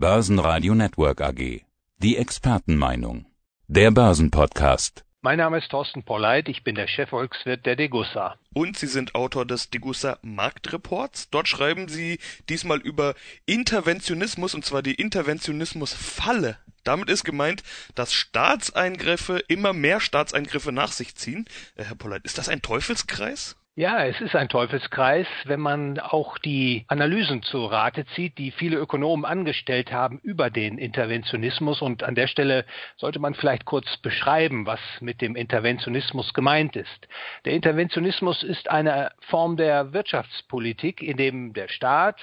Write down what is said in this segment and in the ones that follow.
Börsenradio Network AG. Die Expertenmeinung. Der Börsenpodcast. Mein Name ist Thorsten Polleit, ich bin der Chefvolkswirt der Degussa. Und Sie sind Autor des Degussa Marktreports. Dort schreiben Sie diesmal über Interventionismus und zwar die Interventionismusfalle. Damit ist gemeint, dass Staatseingriffe immer mehr Staatseingriffe nach sich ziehen. Äh, Herr Polleit, ist das ein Teufelskreis? Ja, es ist ein Teufelskreis, wenn man auch die Analysen zu Rate zieht, die viele Ökonomen angestellt haben über den Interventionismus. Und an der Stelle sollte man vielleicht kurz beschreiben, was mit dem Interventionismus gemeint ist. Der Interventionismus ist eine Form der Wirtschaftspolitik, in dem der Staat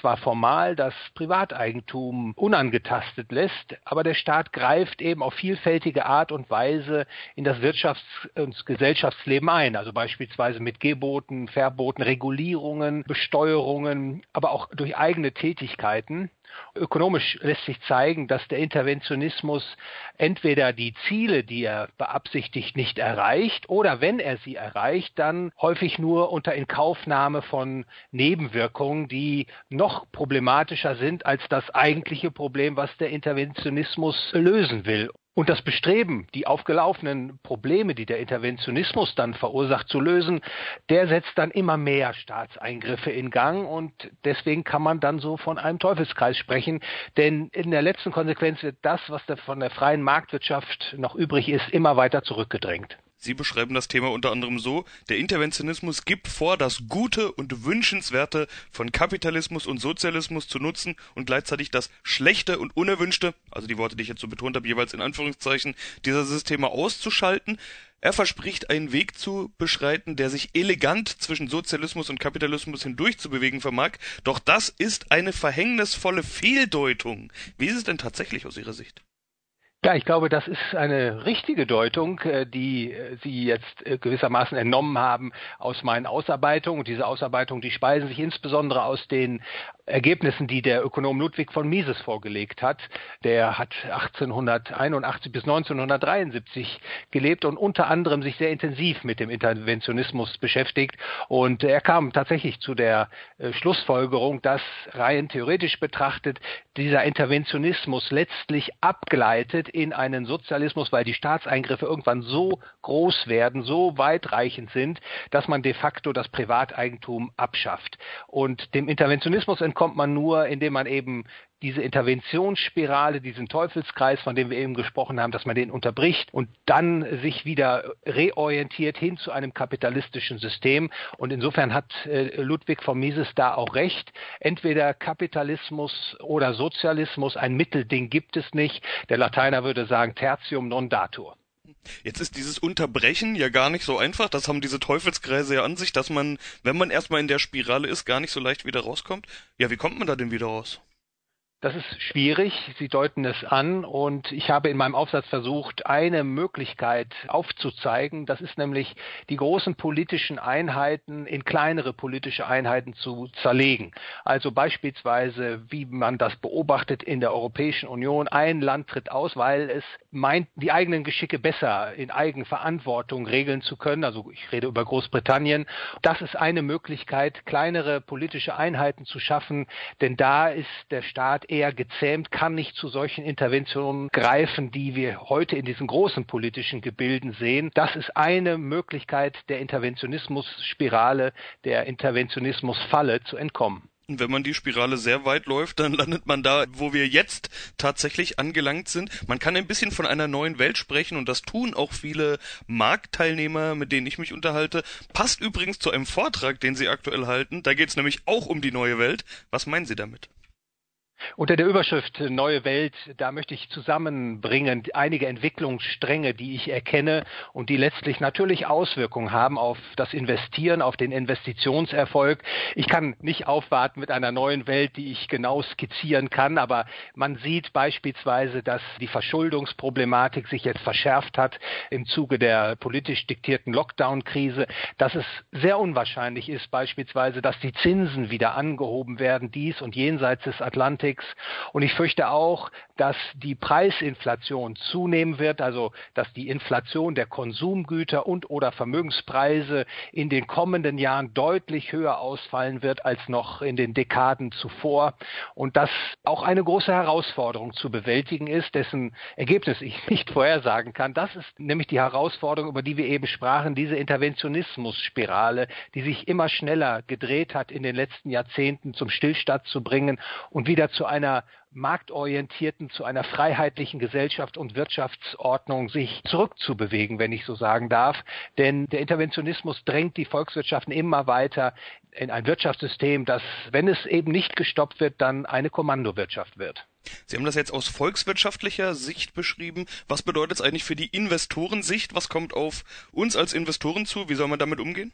zwar formal das Privateigentum unangetastet lässt, aber der Staat greift eben auf vielfältige Art und Weise in das Wirtschafts- und Gesellschaftsleben ein, also beispielsweise mit Geboten, Verboten, Regulierungen, Besteuerungen, aber auch durch eigene Tätigkeiten. Ökonomisch lässt sich zeigen, dass der Interventionismus entweder die Ziele, die er beabsichtigt, nicht erreicht oder wenn er sie erreicht, dann häufig nur unter Inkaufnahme von Nebenwirkungen, die noch problematischer sind als das eigentliche Problem, was der Interventionismus lösen will. Und das Bestreben, die aufgelaufenen Probleme, die der Interventionismus dann verursacht, zu lösen, der setzt dann immer mehr Staatseingriffe in Gang und deswegen kann man dann so von einem Teufelskreis sprechen. Denn in der letzten Konsequenz wird das, was von der freien Marktwirtschaft noch übrig ist, immer weiter zurückgedrängt. Sie beschreiben das Thema unter anderem so, der Interventionismus gibt vor, das Gute und Wünschenswerte von Kapitalismus und Sozialismus zu nutzen und gleichzeitig das Schlechte und Unerwünschte, also die Worte, die ich jetzt so betont habe, jeweils in Anführungszeichen, dieser Systeme auszuschalten. Er verspricht einen Weg zu beschreiten, der sich elegant zwischen Sozialismus und Kapitalismus hindurch zu bewegen vermag, doch das ist eine verhängnisvolle Fehldeutung. Wie ist es denn tatsächlich aus Ihrer Sicht? Ja, ich glaube, das ist eine richtige Deutung, äh, die äh, Sie jetzt äh, gewissermaßen entnommen haben aus meinen Ausarbeitungen. Diese Ausarbeitungen, die speisen sich insbesondere aus den Ergebnissen, die der Ökonom Ludwig von Mises vorgelegt hat. Der hat 1881 bis 1973 gelebt und unter anderem sich sehr intensiv mit dem Interventionismus beschäftigt. Und er kam tatsächlich zu der Schlussfolgerung, dass rein theoretisch betrachtet dieser Interventionismus letztlich abgleitet in einen Sozialismus, weil die Staatseingriffe irgendwann so groß werden, so weitreichend sind, dass man de facto das Privateigentum abschafft. Und dem Interventionismus entkommt man nur, indem man eben diese Interventionsspirale, diesen Teufelskreis, von dem wir eben gesprochen haben, dass man den unterbricht und dann sich wieder reorientiert hin zu einem kapitalistischen System. Und insofern hat äh, Ludwig von Mises da auch recht. Entweder Kapitalismus oder Sozialismus, ein Mittelding gibt es nicht. Der Lateiner würde sagen, tertium non datur. Jetzt ist dieses Unterbrechen ja gar nicht so einfach. Das haben diese Teufelskreise ja an sich, dass man, wenn man erstmal in der Spirale ist, gar nicht so leicht wieder rauskommt. Ja, wie kommt man da denn wieder raus? Das ist schwierig. Sie deuten es an und ich habe in meinem Aufsatz versucht, eine Möglichkeit aufzuzeigen. Das ist nämlich die großen politischen Einheiten in kleinere politische Einheiten zu zerlegen. Also beispielsweise, wie man das beobachtet in der Europäischen Union. Ein Land tritt aus, weil es meint, die eigenen Geschicke besser in Eigenverantwortung regeln zu können. Also ich rede über Großbritannien. Das ist eine Möglichkeit, kleinere politische Einheiten zu schaffen, denn da ist der Staat eher gezähmt, kann nicht zu solchen Interventionen greifen, die wir heute in diesen großen politischen Gebilden sehen. Das ist eine Möglichkeit der Interventionismus-Spirale, der Interventionismus-Falle zu entkommen. Und wenn man die Spirale sehr weit läuft, dann landet man da, wo wir jetzt tatsächlich angelangt sind. Man kann ein bisschen von einer neuen Welt sprechen und das tun auch viele Marktteilnehmer, mit denen ich mich unterhalte. Passt übrigens zu einem Vortrag, den Sie aktuell halten. Da geht es nämlich auch um die neue Welt. Was meinen Sie damit? Unter der Überschrift Neue Welt, da möchte ich zusammenbringen einige Entwicklungsstränge, die ich erkenne und die letztlich natürlich Auswirkungen haben auf das Investieren, auf den Investitionserfolg. Ich kann nicht aufwarten mit einer neuen Welt, die ich genau skizzieren kann, aber man sieht beispielsweise, dass die Verschuldungsproblematik sich jetzt verschärft hat im Zuge der politisch diktierten Lockdown-Krise, dass es sehr unwahrscheinlich ist beispielsweise, dass die Zinsen wieder angehoben werden, dies und jenseits des Atlantiks Politics. Und ich fürchte auch, dass die Preisinflation zunehmen wird, also dass die Inflation der Konsumgüter und oder Vermögenspreise in den kommenden Jahren deutlich höher ausfallen wird als noch in den Dekaden zuvor und dass auch eine große Herausforderung zu bewältigen ist, dessen Ergebnis ich nicht vorhersagen kann. Das ist nämlich die Herausforderung, über die wir eben sprachen, diese Interventionismusspirale, die sich immer schneller gedreht hat in den letzten Jahrzehnten zum Stillstand zu bringen und wieder zu einer marktorientierten, zu einer freiheitlichen Gesellschaft und Wirtschaftsordnung sich zurückzubewegen, wenn ich so sagen darf. Denn der Interventionismus drängt die Volkswirtschaften immer weiter in ein Wirtschaftssystem, das, wenn es eben nicht gestoppt wird, dann eine Kommandowirtschaft wird. Sie haben das jetzt aus volkswirtschaftlicher Sicht beschrieben. Was bedeutet es eigentlich für die Investorensicht? Was kommt auf uns als Investoren zu? Wie soll man damit umgehen?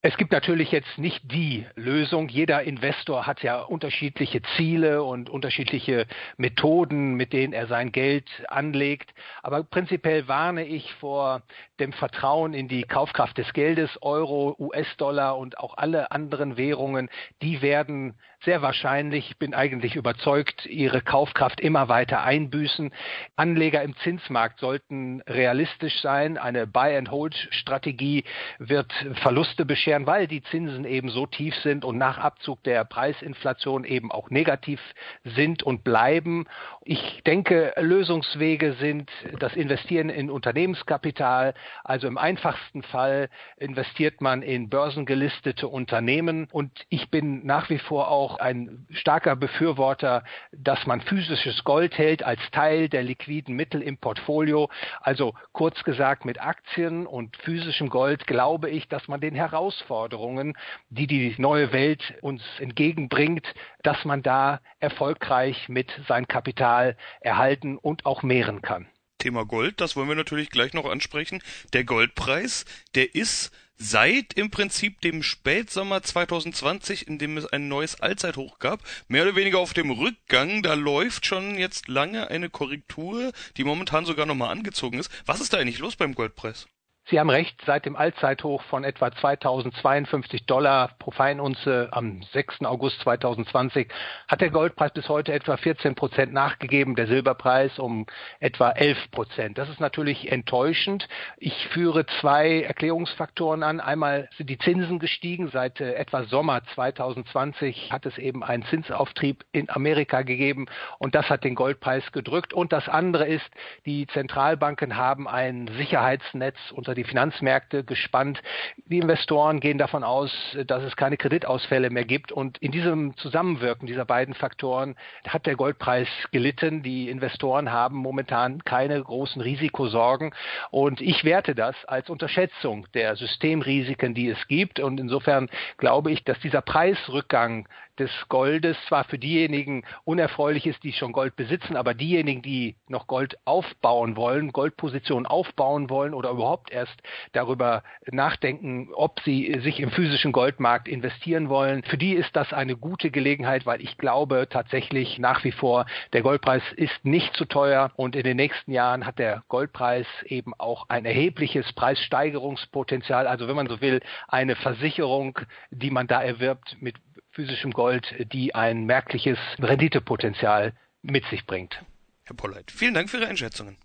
Es gibt natürlich jetzt nicht die Lösung. Jeder Investor hat ja unterschiedliche Ziele und unterschiedliche Methoden, mit denen er sein Geld anlegt. Aber prinzipiell warne ich vor dem Vertrauen in die Kaufkraft des Geldes, Euro, US-Dollar und auch alle anderen Währungen. Die werden sehr wahrscheinlich, ich bin eigentlich überzeugt, ihre Kaufkraft immer weiter einbüßen. Anleger im Zinsmarkt sollten realistisch sein. Eine Buy-and-Hold-Strategie wird Verluste bescheren bescheren, weil die Zinsen eben so tief sind und nach Abzug der Preisinflation eben auch negativ sind und bleiben. Ich denke, Lösungswege sind das Investieren in Unternehmenskapital. Also im einfachsten Fall investiert man in börsengelistete Unternehmen. Und ich bin nach wie vor auch ein starker Befürworter, dass man physisches Gold hält als Teil der liquiden Mittel im Portfolio. Also kurz gesagt, mit Aktien und physischem Gold glaube ich, dass man den heraus Herausforderungen, die die neue Welt uns entgegenbringt, dass man da erfolgreich mit sein Kapital erhalten und auch mehren kann. Thema Gold, das wollen wir natürlich gleich noch ansprechen. Der Goldpreis, der ist seit im Prinzip dem Spätsommer 2020, in dem es ein neues Allzeithoch gab, mehr oder weniger auf dem Rückgang. Da läuft schon jetzt lange eine Korrektur, die momentan sogar nochmal angezogen ist. Was ist da eigentlich los beim Goldpreis? Sie haben recht, seit dem Allzeithoch von etwa 2052 Dollar pro Feinunze am 6. August 2020 hat der Goldpreis bis heute etwa 14 Prozent nachgegeben, der Silberpreis um etwa 11 Prozent. Das ist natürlich enttäuschend. Ich führe zwei Erklärungsfaktoren an. Einmal sind die Zinsen gestiegen. Seit äh, etwa Sommer 2020 hat es eben einen Zinsauftrieb in Amerika gegeben und das hat den Goldpreis gedrückt. Und das andere ist, die Zentralbanken haben ein Sicherheitsnetz unter die Finanzmärkte gespannt. Die Investoren gehen davon aus, dass es keine Kreditausfälle mehr gibt. Und in diesem Zusammenwirken dieser beiden Faktoren hat der Goldpreis gelitten. Die Investoren haben momentan keine großen Risikosorgen. Und ich werte das als Unterschätzung der Systemrisiken, die es gibt. Und insofern glaube ich, dass dieser Preisrückgang des Goldes zwar für diejenigen unerfreulich ist, die schon Gold besitzen, aber diejenigen, die noch Gold aufbauen wollen, Goldpositionen aufbauen wollen oder überhaupt erst darüber nachdenken, ob sie sich im physischen Goldmarkt investieren wollen, für die ist das eine gute Gelegenheit, weil ich glaube tatsächlich nach wie vor, der Goldpreis ist nicht zu teuer und in den nächsten Jahren hat der Goldpreis eben auch ein erhebliches Preissteigerungspotenzial, also wenn man so will, eine Versicherung, die man da erwirbt mit physischem Gold, die ein merkliches Renditepotenzial mit sich bringt. Herr Polleit, vielen Dank für Ihre Einschätzungen.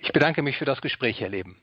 Ich bedanke mich für das Gespräch, Herr Leben.